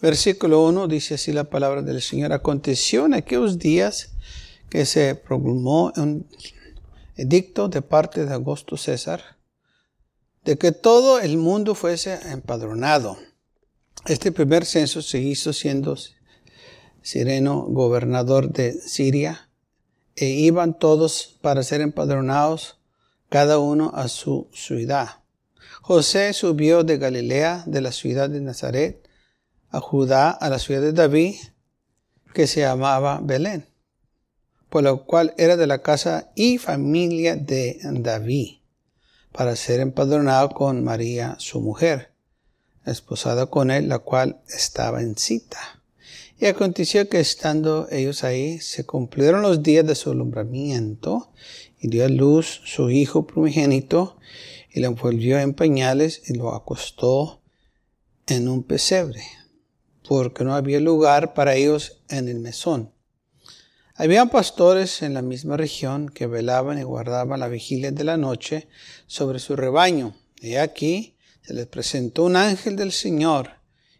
Versículo 1 dice así la palabra del Señor. Aconteció en aquellos días que se proclamó un edicto de parte de Augusto César de que todo el mundo fuese empadronado. Este primer censo se hizo siendo Sireno gobernador de Siria e iban todos para ser empadronados, cada uno a su ciudad. José subió de Galilea, de la ciudad de Nazaret, a Judá, a la ciudad de David, que se llamaba Belén, por lo cual era de la casa y familia de David, para ser empadronado con María, su mujer, esposada con él, la cual estaba en cita. Y aconteció que estando ellos ahí, se cumplieron los días de su alumbramiento, y dio a luz su hijo primogénito, y lo envolvió en pañales y lo acostó en un pesebre porque no había lugar para ellos en el mesón. Habían pastores en la misma región que velaban y guardaban la vigilia de la noche sobre su rebaño. Y aquí se les presentó un ángel del Señor,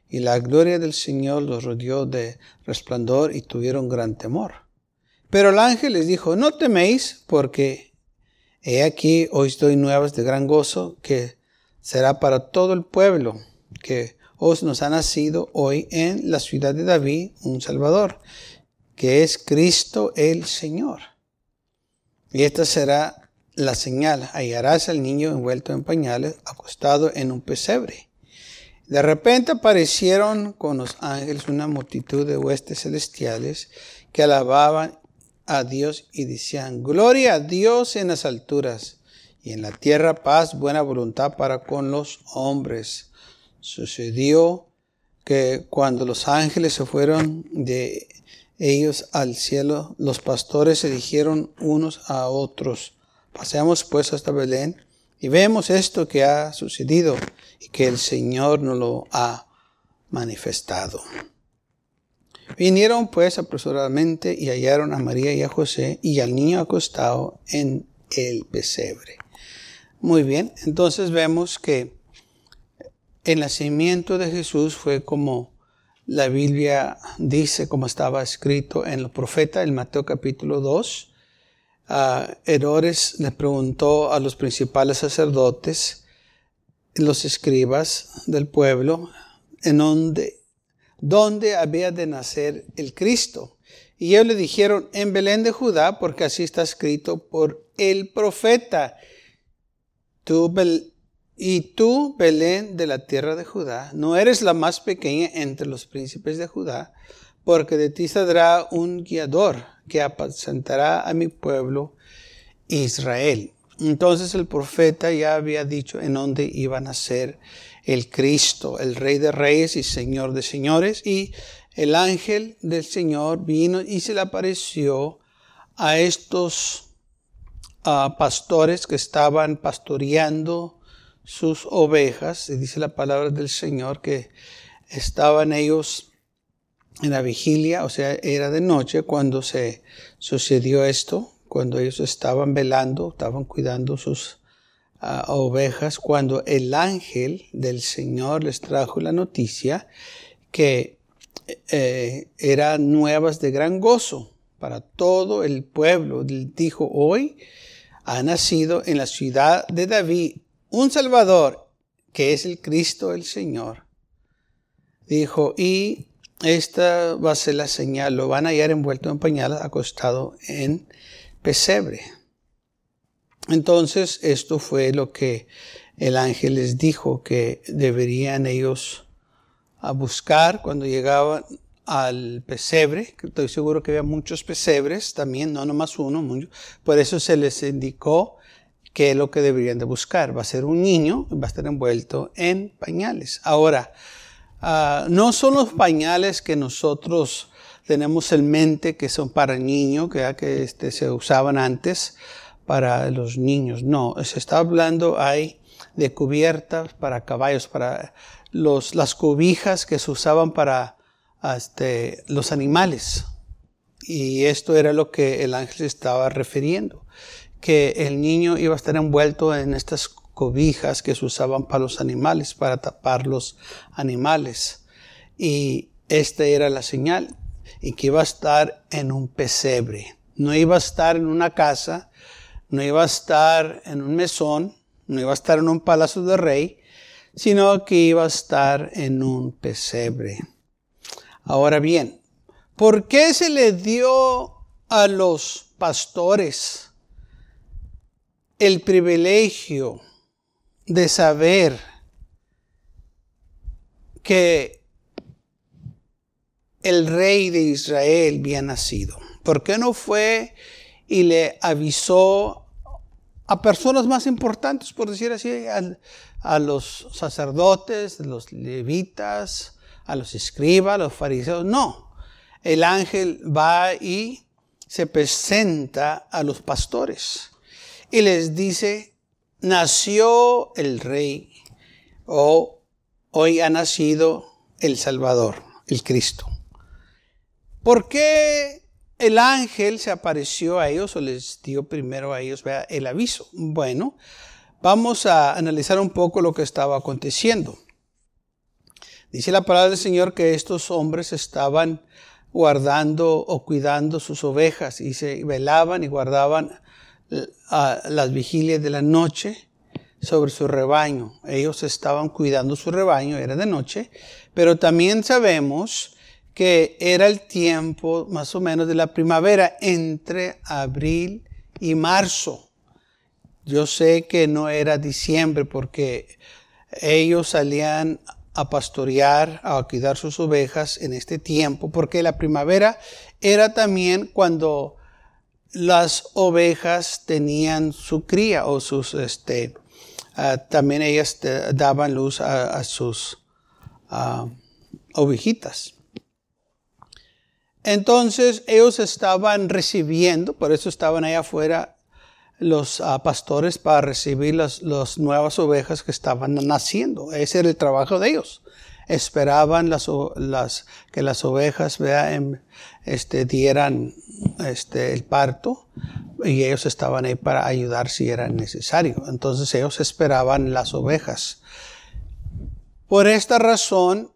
y la gloria del Señor los rodeó de resplandor y tuvieron gran temor. Pero el ángel les dijo, no teméis, porque he aquí os doy nuevas de gran gozo, que será para todo el pueblo, que os nos ha nacido hoy en la ciudad de David un Salvador, que es Cristo el Señor. Y esta será la señal. Hallarás al niño envuelto en pañales, acostado en un pesebre. De repente aparecieron con los ángeles una multitud de huestes celestiales que alababan a Dios y decían, Gloria a Dios en las alturas y en la tierra paz, buena voluntad para con los hombres. Sucedió que cuando los ángeles se fueron de ellos al cielo, los pastores se dijeron unos a otros, pasemos pues hasta Belén y vemos esto que ha sucedido y que el Señor nos lo ha manifestado. Vinieron pues apresuradamente y hallaron a María y a José y al niño acostado en el pesebre. Muy bien, entonces vemos que el nacimiento de Jesús fue como la Biblia dice, como estaba escrito en los profetas, en Mateo capítulo 2. Herodes le preguntó a los principales sacerdotes, los escribas del pueblo, en dónde, había de nacer el Cristo. Y ellos le dijeron, en Belén de Judá, porque así está escrito por el profeta. Tú, y tú, Belén de la tierra de Judá, no eres la más pequeña entre los príncipes de Judá, porque de ti saldrá un guiador que apacentará a mi pueblo Israel. Entonces el profeta ya había dicho en dónde iba a nacer el Cristo, el Rey de Reyes y Señor de Señores, y el ángel del Señor vino y se le apareció a estos ah, pastores que estaban pastoreando sus ovejas, y dice la palabra del Señor que estaban ellos en la vigilia, o sea, era de noche cuando se sucedió esto, cuando ellos estaban velando, estaban cuidando sus ah, ovejas, cuando el ángel del Señor les trajo la noticia que eh, eran nuevas de gran gozo para todo el pueblo. Dijo, hoy ha nacido en la ciudad de David un Salvador, que es el Cristo el Señor, dijo, y esta va a ser la señal, lo van a hallar envuelto en pañales, acostado en pesebre. Entonces, esto fue lo que el ángel les dijo que deberían ellos a buscar cuando llegaban al pesebre, estoy seguro que había muchos pesebres también, no nomás uno, por eso se les indicó ¿Qué es lo que deberían de buscar? Va a ser un niño, va a estar envuelto en pañales. Ahora, ah, no son los pañales que nosotros tenemos en mente que son para niños, que, que este, se usaban antes para los niños. No, se está hablando ahí de cubiertas para caballos, para los, las cobijas que se usaban para este, los animales. Y esto era lo que el ángel estaba refiriendo, que el niño iba a estar envuelto en estas cobijas que se usaban para los animales, para tapar los animales. Y esta era la señal, y que iba a estar en un pesebre. No iba a estar en una casa, no iba a estar en un mesón, no iba a estar en un palacio de rey, sino que iba a estar en un pesebre. Ahora bien, ¿por qué se le dio a los pastores el privilegio de saber que el rey de Israel había nacido? ¿Por qué no fue y le avisó a personas más importantes, por decir así, a, los sacerdotes, los levitas, a los escribas, a los fariseos? No, el ángel va y se presenta a los pastores y les dice, nació el rey o hoy ha nacido el Salvador, el Cristo. ¿Por qué el ángel se apareció a ellos o les dio primero a ellos el aviso? Bueno, vamos a analizar un poco lo que estaba aconteciendo. Dice la palabra del Señor que estos hombres estaban guardando o cuidando sus ovejas y se velaban y guardaban las vigilias de la noche sobre su rebaño. Ellos estaban cuidando su rebaño, era de noche, pero también sabemos que era el tiempo más o menos de la primavera, entre abril y marzo. Yo sé que no era diciembre porque ellos salían a pastorear, a cuidar sus ovejas en este tiempo, porque la primavera era también cuando las ovejas tenían su cría o sus, este, ah, también ellas daban luz a, sus uh, ovejitas. Entonces ellos estaban recibiendo, por eso estaban ahí afuera los ah, pastores para recibir las, nuevas ovejas que estaban naciendo. Ese era el trabajo de ellos. Esperaban las, que las ovejas vean, este, dieran este, el parto y ellos estaban ahí para ayudar si era necesario. Entonces ellos esperaban las ovejas. Por esta razón,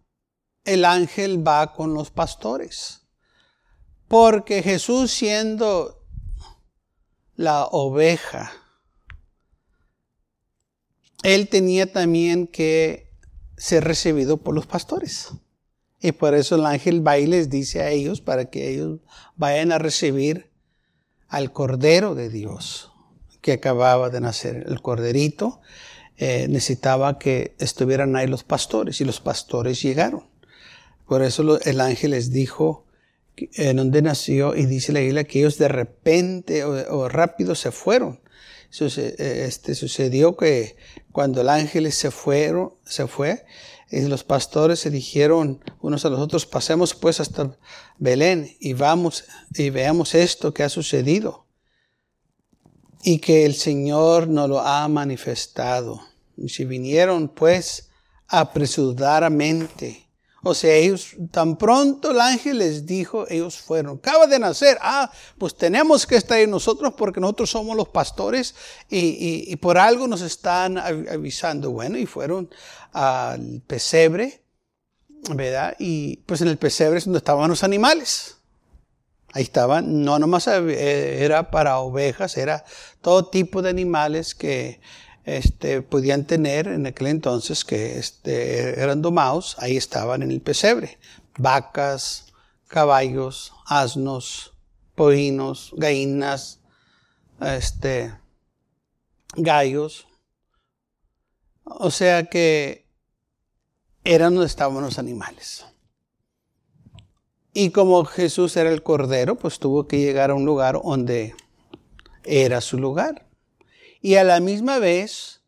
el ángel va con los pastores. Porque Jesús siendo la oveja, él tenía también que ser recibido por los pastores. Y por eso el ángel va y les dice a ellos para que ellos vayan a recibir al Cordero de Dios que acababa de nacer. El Corderito eh, necesitaba que estuvieran ahí los pastores y los pastores llegaron. Por eso el ángel les dijo en donde nació y dice la Biblia que ellos de repente o, rápido se fueron. Eh, este, sucedió que cuando el ángel se, fueron, se fue, y los pastores se dijeron unos a los otros, pasemos pues hasta Belén y vamos y veamos esto que ha sucedido y que el Señor nos lo ha manifestado. Y si vinieron pues apresuradamente, o sea, ellos, tan pronto el ángel les dijo, ellos fueron. Acaba de nacer. Ah, pues tenemos que estar ahí nosotros porque nosotros somos los pastores y, por algo nos están avisando. Bueno, y fueron al pesebre, ¿verdad? Y pues en el pesebre es donde estaban los animales. Ahí estaban, no nomás era para ovejas, era todo tipo de animales que este, podían tener en aquel entonces que este, eran domados, ahí estaban en el pesebre. Vacas, caballos, asnos, poinos, gallinas, este, gallos. O sea que eran donde estaban los animales. Y como Jesús era el cordero, pues tuvo que llegar a un lugar donde era su lugar y a la misma vez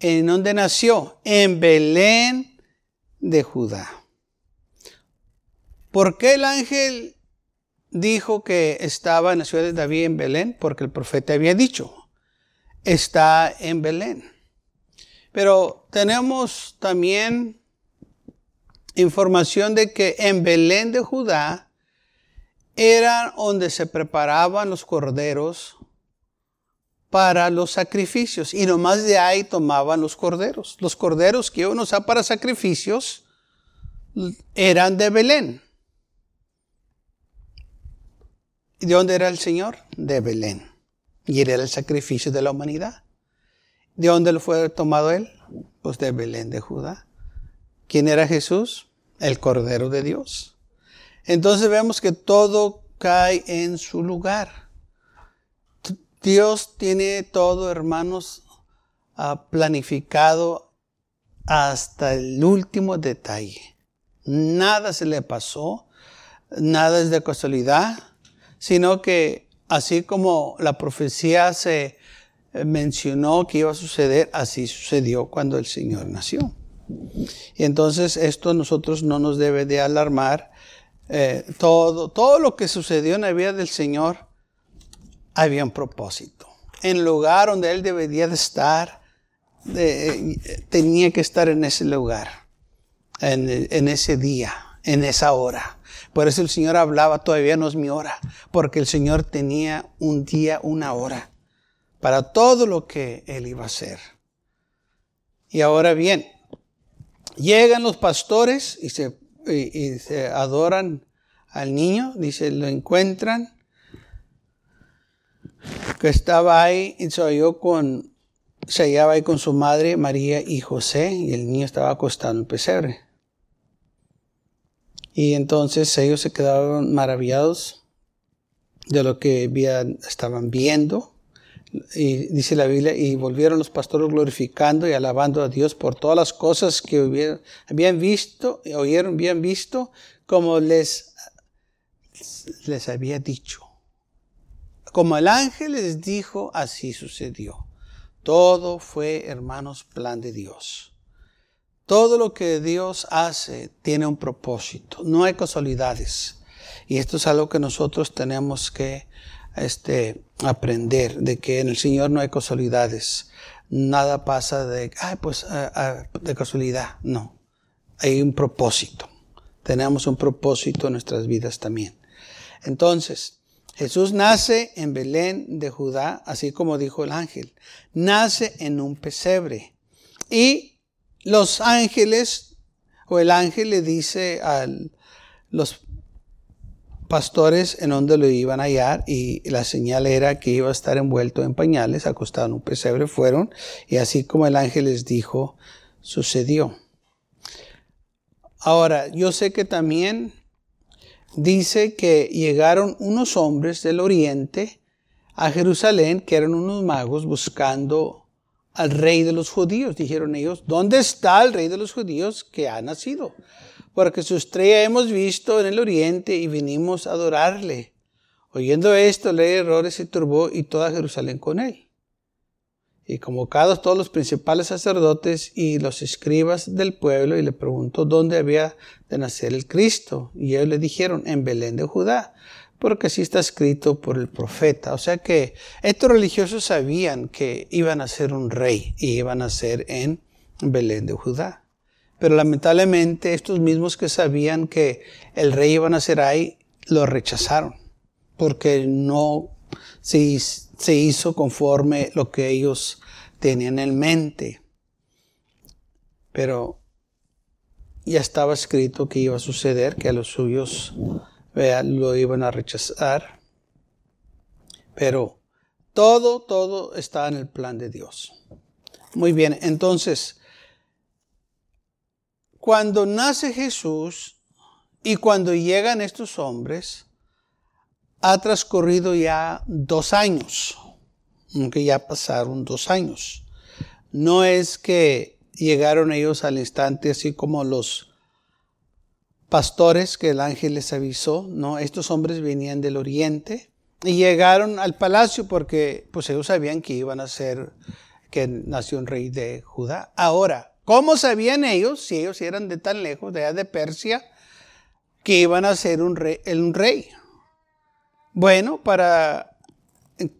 en donde nació, en Belén de Judá. ¿Por qué el ángel dijo que estaba en la ciudad de David en Belén? Porque el profeta había dicho, está en Belén. Pero tenemos también información de que en Belén de Judá era donde se preparaban los corderos para los sacrificios y nomás de ahí tomaban los corderos. Los corderos que uno usa para sacrificios eran de Belén. ¿Y de dónde era el Señor? De Belén. Y era el sacrificio de la humanidad. ¿De dónde lo fue tomado él? Pues de Belén de Judá. ¿Quién era Jesús? El Cordero de Dios. Entonces vemos que todo cae en su lugar. Dios tiene todo, hermanos, planificado hasta el último detalle. Nada se le pasó, nada es de casualidad, sino que así como la profecía se eh, mencionó que iba a suceder, así sucedió cuando el Señor nació. Y entonces esto a nosotros no nos debe de alarmar. Eh, todo, todo lo que sucedió en la vida del Señor había un propósito. En el lugar donde Él debería de estar, tenía que estar en ese lugar, en, ese día, en esa hora. Por eso el Señor hablaba, todavía no es mi hora, porque el Señor tenía un día, una hora para todo lo que él iba a hacer. Y ahora bien, llegan los pastores y se, se adoran al niño, dice, lo encuentran, que estaba ahí y se con, se hallaba ahí con su madre María y José, y el niño estaba acostado en el pesebre. Y entonces ellos se quedaron maravillados de lo que estaban viendo. Y dice la Biblia, y volvieron los pastores glorificando y alabando a Dios por todas las cosas que habían visto, oyeron, habían visto, como les, les había dicho. Como el ángel les dijo, así sucedió. Todo fue, hermanos, plan de Dios. Todo lo que Dios hace tiene un propósito. No hay casualidades. Y esto es algo que nosotros tenemos que este, aprender de que en el Señor no hay casualidades. Nada pasa de, ay, pues, de casualidad. No. Hay un propósito. Tenemos un propósito en nuestras vidas también. Entonces, Jesús nace en Belén de Judá, así como dijo el ángel. Nace en un pesebre. Y los ángeles, o el ángel le dice a los pastores en donde lo iban a hallar y la señal era que iba a estar envuelto en pañales, acostado en un pesebre, fueron y así como el ángel les dijo, sucedió. Ahora, yo sé que también dice que llegaron unos hombres del oriente a Jerusalén, que eran unos magos buscando al rey de los judíos. Dijeron ellos, ¿dónde está el rey de los judíos que ha nacido? porque su estrella hemos visto en el oriente y vinimos a adorarle. Oyendo esto, ley errores se turbó y toda Jerusalén con él. Y convocados todos los principales sacerdotes y los escribas del pueblo, y le preguntó dónde había de nacer el Cristo. Y ellos le dijeron, en Belén de Judá, porque así está escrito por el profeta. O sea que estos religiosos sabían que iban a ser un rey y iban a ser en Belén de Judá. Pero lamentablemente estos mismos que sabían que el rey iba a nacer ahí, lo rechazaron, porque no se, se hizo conforme lo que ellos tenían en mente. Pero ya estaba escrito que iba a suceder, que a los suyos lo iban a rechazar. Pero todo, todo está en el plan de Dios. Muy bien, entonces, cuando nace Jesús y cuando llegan estos hombres, ha transcurrido ya dos años, aunque ya pasaron dos años. No es que llegaron ellos al instante así como los pastores que el ángel les avisó, no, estos hombres venían del oriente y llegaron al palacio porque pues ellos sabían que iban a ser, que nació un rey de Judá. Ahora, ¿Cómo sabían ellos, si ellos eran de tan lejos, de allá de Persia, que iban a ser un rey, un rey. Bueno, para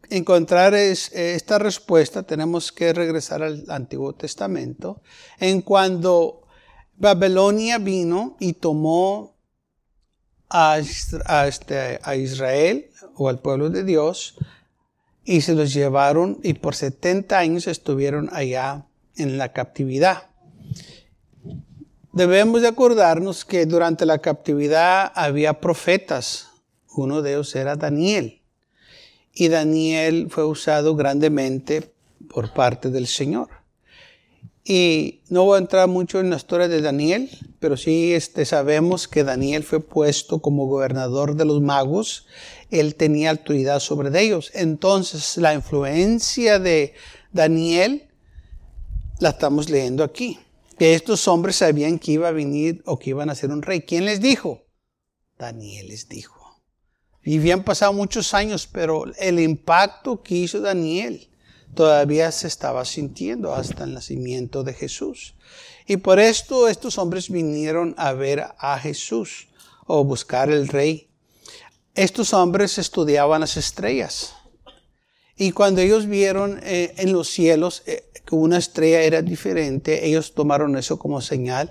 encontrar esta respuesta tenemos que regresar al Antiguo Testamento. En cuando Babilonia vino y tomó a, este, a Israel o al pueblo de Dios y se los llevaron y por 70 años estuvieron allá en la captividad. Debemos de acordarnos que durante la captividad había profetas. Uno de ellos era Daniel. Y Daniel fue usado grandemente por parte del Señor. Y no voy a entrar mucho en la historia de Daniel, pero sí este, sabemos que Daniel fue puesto como gobernador de los magos. Él tenía autoridad sobre ellos. Entonces, la influencia de Daniel la estamos leyendo aquí. Que estos hombres sabían que iba a venir o que iban a ser un rey. ¿Quién les dijo? Daniel les dijo. Y habían pasado muchos años, pero el impacto que hizo Daniel todavía se estaba sintiendo hasta el nacimiento de Jesús. Y por esto estos hombres vinieron a ver a Jesús o buscar el rey. Estos hombres estudiaban las estrellas. Y cuando ellos vieron eh, en los cielos eh, que una estrella era diferente, ellos tomaron eso como señal.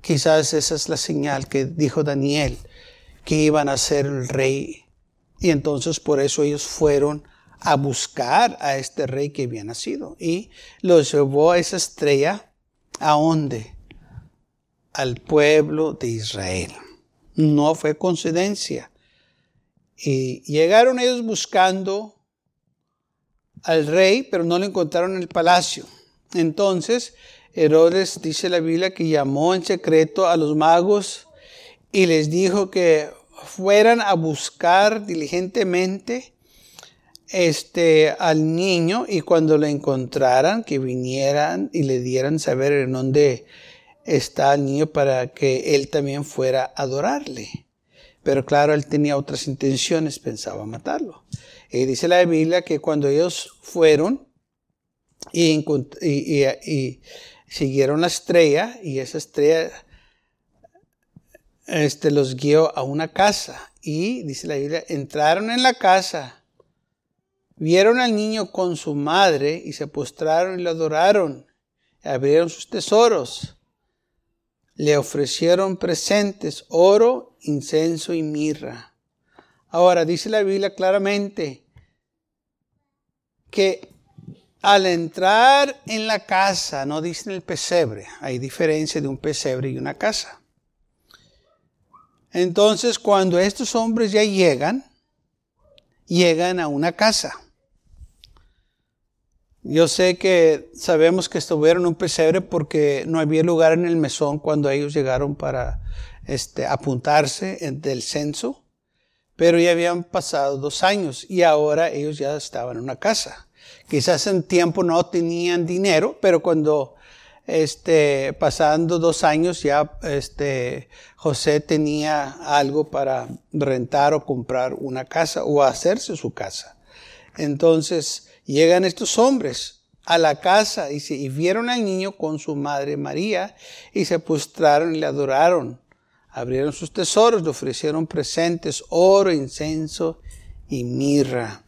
Quizás esa es la señal que dijo Daniel, que iban a ser el rey. Y entonces por eso ellos fueron a buscar a este rey que había nacido. Y los llevó a esa estrella. ¿A dónde? Al pueblo de Israel. No fue coincidencia. Y llegaron ellos buscando al rey, pero no lo encontraron en el palacio. Entonces, Herodes dice la Biblia que llamó en secreto a los magos y les dijo que fueran a buscar diligentemente este, al niño y cuando lo encontraran, que vinieran y le dieran saber en dónde está el niño para que él también fuera a adorarle. Pero claro, él tenía otras intenciones, pensaba matarlo. Y dice la Biblia que cuando ellos fueron y, y siguieron la estrella, y esa estrella este, los guió a una casa. Y dice la Biblia, entraron en la casa Vieron al niño con su madre y se postraron y lo adoraron. Abrieron sus tesoros. Le ofrecieron presentes, oro, incenso y mirra. Ahora, dice la Biblia claramente que al entrar en la casa, no dice en el pesebre, hay diferencia de un pesebre y una casa. Entonces, cuando estos hombres ya llegan, llegan a una casa. Yo sé que sabemos que estuvieron en un pesebre porque no había lugar en el mesón cuando ellos llegaron para este, apuntarse del censo, pero ya habían pasado dos años y ahora ellos ya estaban en una casa. Quizás en tiempo no tenían dinero, pero cuando este, pasando dos años ya este, José tenía algo para rentar o comprar una casa o hacerse su casa. Entonces, Llegan estos hombres a la casa y vieron al niño con su madre María y se postraron y le adoraron. Abrieron sus tesoros, le ofrecieron presentes, oro, incenso y mirra,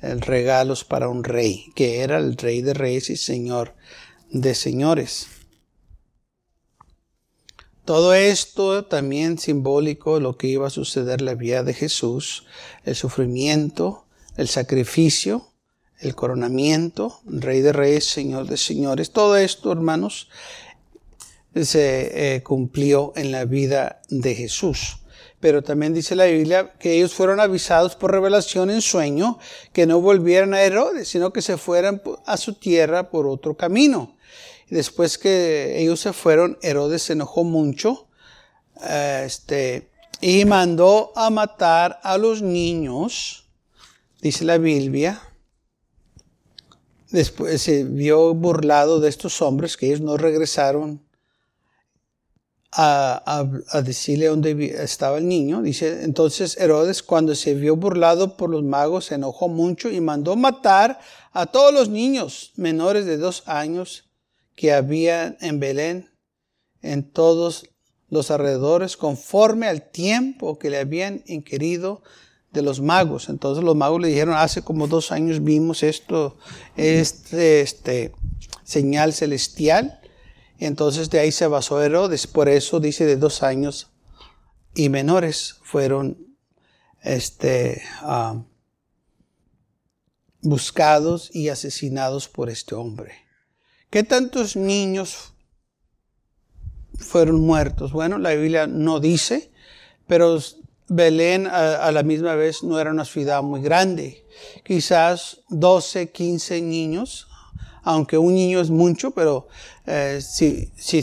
regalos para un rey, que era el rey de reyes y señor de señores. Todo esto también simbólico lo que iba a suceder la vida de Jesús, el sufrimiento, el sacrificio, el coronamiento, Rey de Reyes, Señor de Señores. Todo esto, hermanos, se eh, cumplió en la vida de Jesús. Pero también dice la Biblia que ellos fueron avisados por revelación en sueño que no volvieran a Herodes, sino que se fueran a su tierra por otro camino. Después que ellos se fueron, Herodes se enojó mucho eh, este, y mandó a matar a los niños, dice la Biblia, después se vio burlado de estos hombres que ellos no regresaron a, decirle dónde estaba el niño. Dice, entonces Herodes cuando se vio burlado por los magos se enojó mucho y mandó matar a todos los niños menores de dos años que había en Belén, en todos los alrededores conforme al tiempo que le habían inquirido de los magos. Entonces los magos le dijeron, hace como dos años vimos esto, este, este señal celestial. entonces de ahí se basó Herodes. Por eso dice de dos años y menores fueron este, ah, buscados y asesinados por este hombre. ¿Qué tantos niños fueron muertos? Bueno, la Biblia no dice, pero Belén a, la misma vez no era una ciudad muy grande. Quizás 12, 15 niños, aunque un niño es mucho, pero eh, si, si,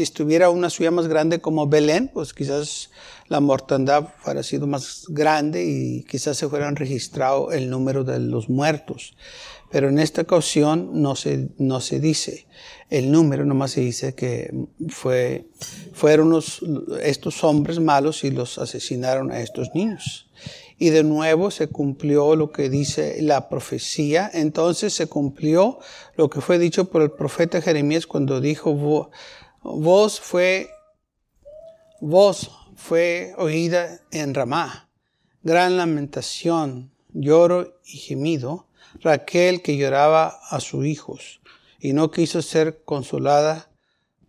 estuviera una ciudad más grande como Belén, pues quizás la mortandad fuera sido más grande y quizás se fueran registrado el número de los muertos. Pero en esta ocasión no se, no se dice el número, nomás se dice que fue, fueron estos hombres malos y los asesinaron a estos niños. Y de nuevo se cumplió lo que dice la profecía. Entonces se cumplió lo que fue dicho por el profeta Jeremías cuando dijo, voz fue, voz fue oída en Ramá, gran lamentación, lloro y gemido Raquel que lloraba a sus hijos y no quiso ser consolada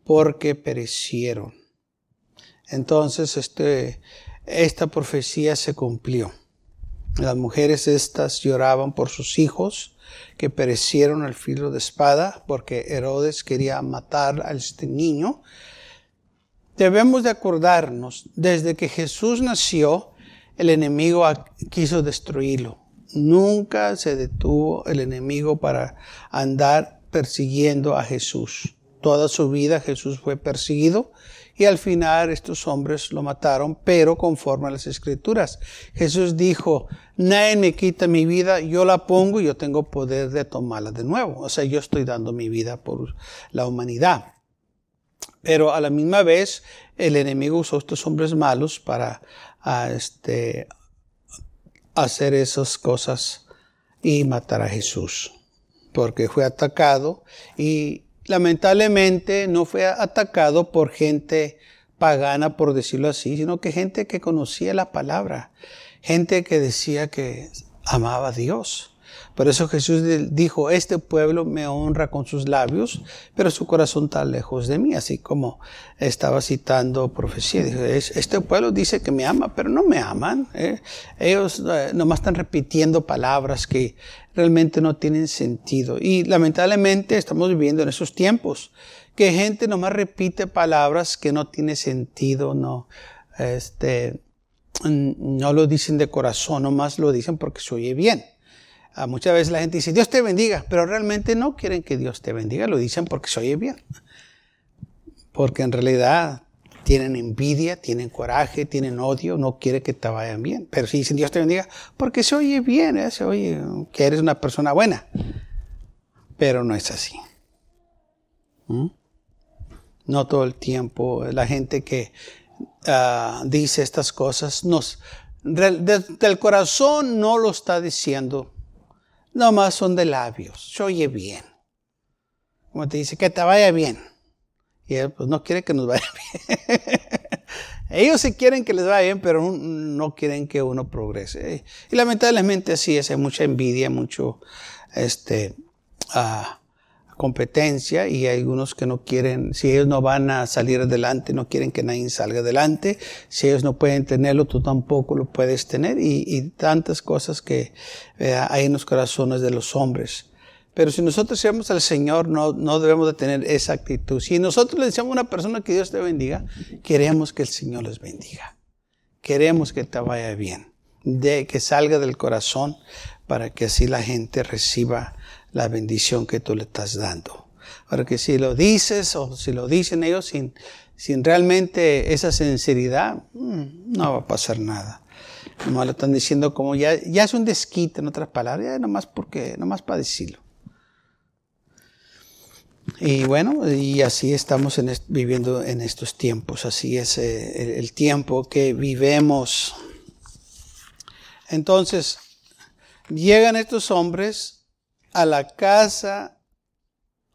porque perecieron. Entonces este, esta profecía se cumplió. Las mujeres estas lloraban por sus hijos que perecieron al filo de espada porque Herodes quería matar a este niño. Debemos de acordarnos, desde que Jesús nació, el enemigo quiso destruirlo. Nunca se detuvo el enemigo para andar persiguiendo a Jesús. Toda su vida Jesús fue perseguido y al final estos hombres lo mataron, pero conforme a las escrituras. Jesús dijo, nadie me quita mi vida, yo la pongo y yo tengo poder de tomarla de nuevo. O sea, yo estoy dando mi vida por la humanidad. Pero a la misma vez, el enemigo usó estos hombres malos para a este, hacer esas cosas y matar a Jesús, porque fue atacado y lamentablemente no fue atacado por gente pagana, por decirlo así, sino que gente que conocía la palabra, gente que decía que amaba a Dios. Por eso Jesús dijo, este pueblo me honra con sus labios, pero su corazón está lejos de mí, así como estaba citando profecía. Este pueblo dice que me ama, pero no me aman. ¿eh? Ellos eh, nomás están repitiendo palabras que realmente no tienen sentido. Y lamentablemente estamos viviendo en esos tiempos que gente nomás repite palabras que no tienen sentido, no, este, no lo dicen de corazón, nomás lo dicen porque se oye bien. Muchas veces la gente dice, Dios te bendiga, pero realmente no quieren que Dios te bendiga, lo dicen porque se oye bien. Porque en realidad tienen envidia, tienen coraje, tienen odio, no quieren que te vayan bien. Pero si dicen Dios te bendiga, porque se oye bien, ¿eh? se oye que eres una persona buena. Pero no es así. ¿Mm? No todo el tiempo. La gente que ah, dice estas cosas, nos, del corazón no lo está diciendo no más son de labios. Se oye bien. Como te dice, que te vaya bien. Y él pues no quiere que nos vaya bien. Ellos sí quieren que les vaya bien, pero no quieren que uno progrese. Y lamentablemente así es, hay mucha envidia, mucho este, ah, competencia y hay algunos que no quieren, si ellos no van a salir adelante, no quieren que nadie salga adelante, si ellos no pueden tenerlo, tú tampoco lo puedes tener y, tantas cosas que eh, hay en los corazones de los hombres. Pero si nosotros seamos al Señor, no, no debemos de tener esa actitud. Si nosotros le decimos a una persona que Dios te bendiga, queremos que el Señor les bendiga. Queremos que te vaya bien, de que salga del corazón para que así la gente reciba la bendición que tú le estás dando. Porque si lo dices o si lo dicen ellos sin, sin realmente esa sinceridad, mm, no va a pasar nada. Nomás lo están diciendo como ya, ya es un desquite, en otras palabras, nomás porque, nomás para decirlo. Y bueno, y así estamos viviendo en estos tiempos, así es eh, el tiempo que vivemos. Entonces, llegan estos hombres a la casa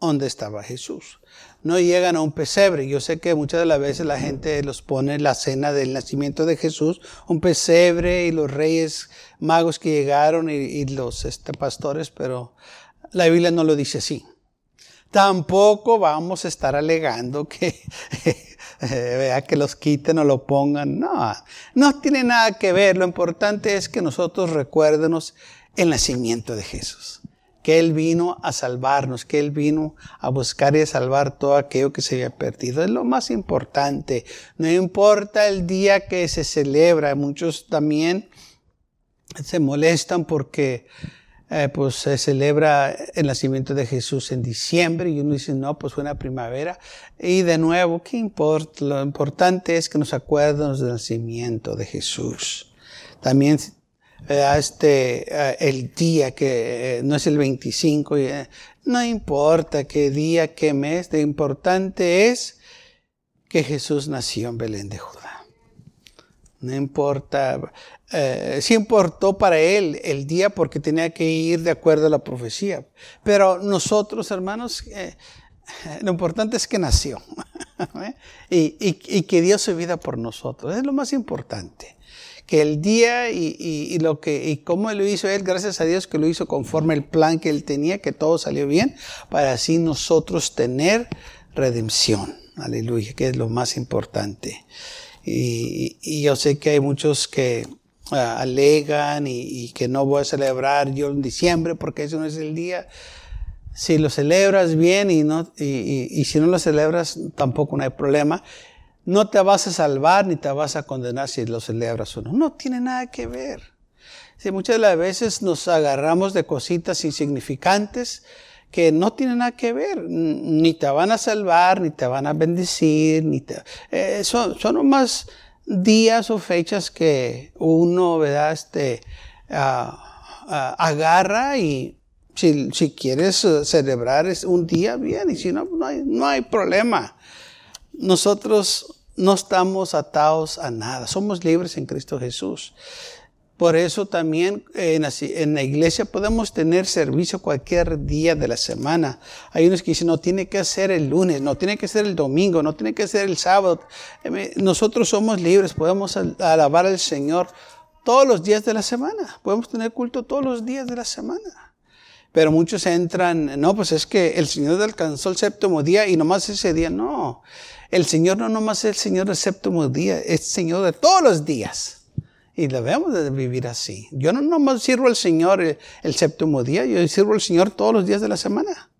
donde estaba Jesús. no llegan a un pesebre. Yo sé que muchas de las veces la gente los pone en la cena del nacimiento de Jesús, un pesebre y los reyes magos que llegaron y, los este, pastores, pero la Biblia no lo dice así. Tampoco vamos a estar alegando que, vea, que los quiten o lo pongan. No, no tiene nada que ver. Lo importante es que nosotros recuérdenos el nacimiento de Jesús que Él vino a salvarnos, que Él vino a buscar y a salvar todo aquello que se había perdido. Es lo más importante. No importa el día que se celebra. Muchos también se molestan porque eh, pues se celebra el nacimiento de Jesús en diciembre y uno dice, no, pues fue una primavera. Y de nuevo, ¿qué importa? Lo importante es que nos acuerdemos del nacimiento de Jesús. También este, eh, el día que eh, no es el 25, eh, no importa qué día, qué mes, lo importante es que Jesús nació en Belén de Judá. No importa, eh, sí importó para él el día porque tenía que ir de acuerdo a la profecía. Pero nosotros, hermanos, lo importante es que nació y, y que dio su vida por nosotros. Es lo más importante que el día y, lo que y cómo lo hizo él, gracias a Dios que lo hizo conforme el plan que él tenía, que todo salió bien, para así nosotros tener redención. Aleluya, que es lo más importante. Y, yo sé que hay muchos que ah, alegan y, que no voy a celebrar yo en diciembre porque eso no es el día. Si lo celebras bien y, no, y si no lo celebras tampoco no hay problema no te vas a salvar ni te vas a condenar si lo celebras o no. No tiene nada que ver. Si muchas de las veces nos agarramos de cositas insignificantes que no tienen nada que ver, ni te van a salvar, ni te van a bendecir, ni te, eh, son, son más días o fechas que uno, ¿verdad? Este, ah, ah, agarra y si, quieres celebrar un día, bien, y si no, no hay, no hay problema. Nosotros no estamos atados a nada, somos libres en Cristo Jesús. Por eso también en la, iglesia podemos tener servicio cualquier día de la semana. Hay unos que dicen, no tiene que ser el lunes, no tiene que ser el domingo, no tiene que ser el sábado. Eh, nosotros somos libres, podemos alabar al Señor todos los días de la semana. Podemos tener culto todos los días de la semana. Pero muchos entran, no, pues es que el Señor alcanzó el séptimo día y nomás ese día. No, el Señor no nomás es el Señor del séptimo día, es Señor de todos los días. Y debemos de vivir así. Yo no nomás sirvo al Señor el, séptimo día, yo sirvo al Señor todos los días de la semana.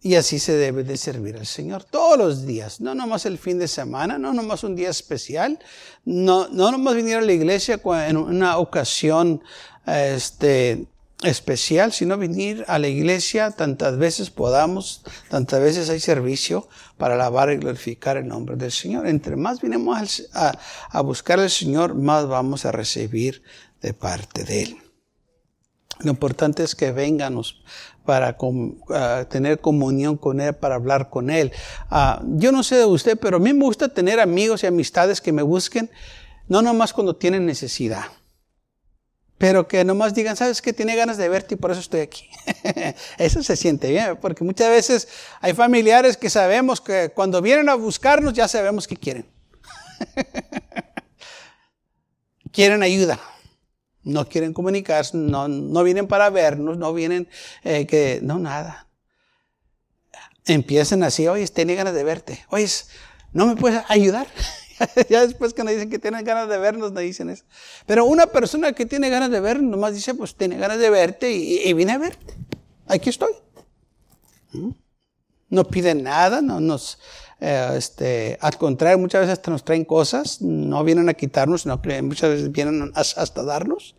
Y así se debe de servir al Señor todos los días, no nomás el fin de semana, no nomás un día especial, no, no nomás venir a la iglesia en una ocasión este, especial, sino venir a la iglesia tantas veces podamos, tantas veces hay servicio para alabar y glorificar el nombre del Señor. Entre más vinemos a, buscar al Señor, más vamos a recibir de parte de Él. Lo importante es que venganos para tener comunión con Él, para hablar con Él. Ah, yo no sé de usted, pero a mí me gusta tener amigos y amistades que me busquen, no nomás cuando tienen necesidad pero que nomás digan, sabes que tiene ganas de verte y por eso estoy aquí. eso se siente bien, porque muchas veces hay familiares que sabemos que cuando vienen a buscarnos ya sabemos que quieren. quieren ayuda, no quieren comunicarse, no, no vienen para vernos, no vienen eh, que, no, nada. Empiezan así, oye, tiene ganas de verte, oye, ¿no me puedes ayudar? ya después que nos dicen que tienen ganas de vernos, nos dicen eso. Pero una persona que tiene ganas de vernos, nomás dice, pues tiene ganas de verte y, vine a verte. Aquí estoy. ¿Mm? No piden nada, no nos, eh, este, al contrario, muchas veces hasta nos traen cosas, no vienen a quitarnos, que muchas veces vienen hasta darnos.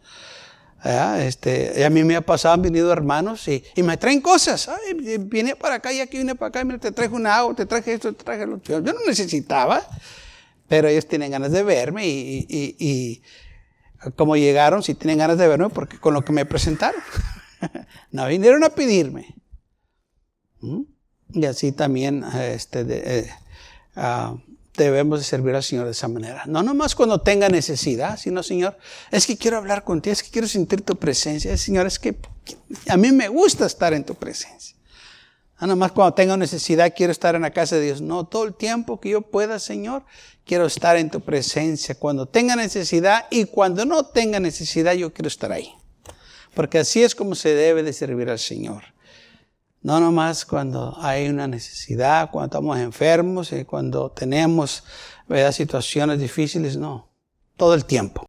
Este, a mí me ha pasado, han venido hermanos y, y me traen cosas. Ay, vine para acá y aquí vine para acá, y mira, te traje un agua, te traje esto, te traje lo Yo no necesitaba. Pero ellos tienen ganas de verme y, y, y como llegaron, si tienen ganas de verme porque con lo que me presentaron. no vinieron a pedirme. ¿Mm? Y así también este, eh, ah, debemos de servir al Señor de esa manera. No nomás cuando tenga necesidad, sino Señor, es que quiero hablar contigo, es que quiero sentir tu presencia. Señor, es que a mí me gusta estar en tu presencia. Ah, nada más cuando tengo necesidad quiero estar en la casa de Dios. No, todo el tiempo que yo pueda, Señor, quiero estar en tu presencia. Cuando tenga necesidad y cuando no tenga necesidad, yo quiero estar ahí. Porque así es como se debe de servir al Señor. No nomás cuando hay una necesidad, cuando estamos enfermos y cuando tenemos situaciones difíciles, no. Todo el tiempo.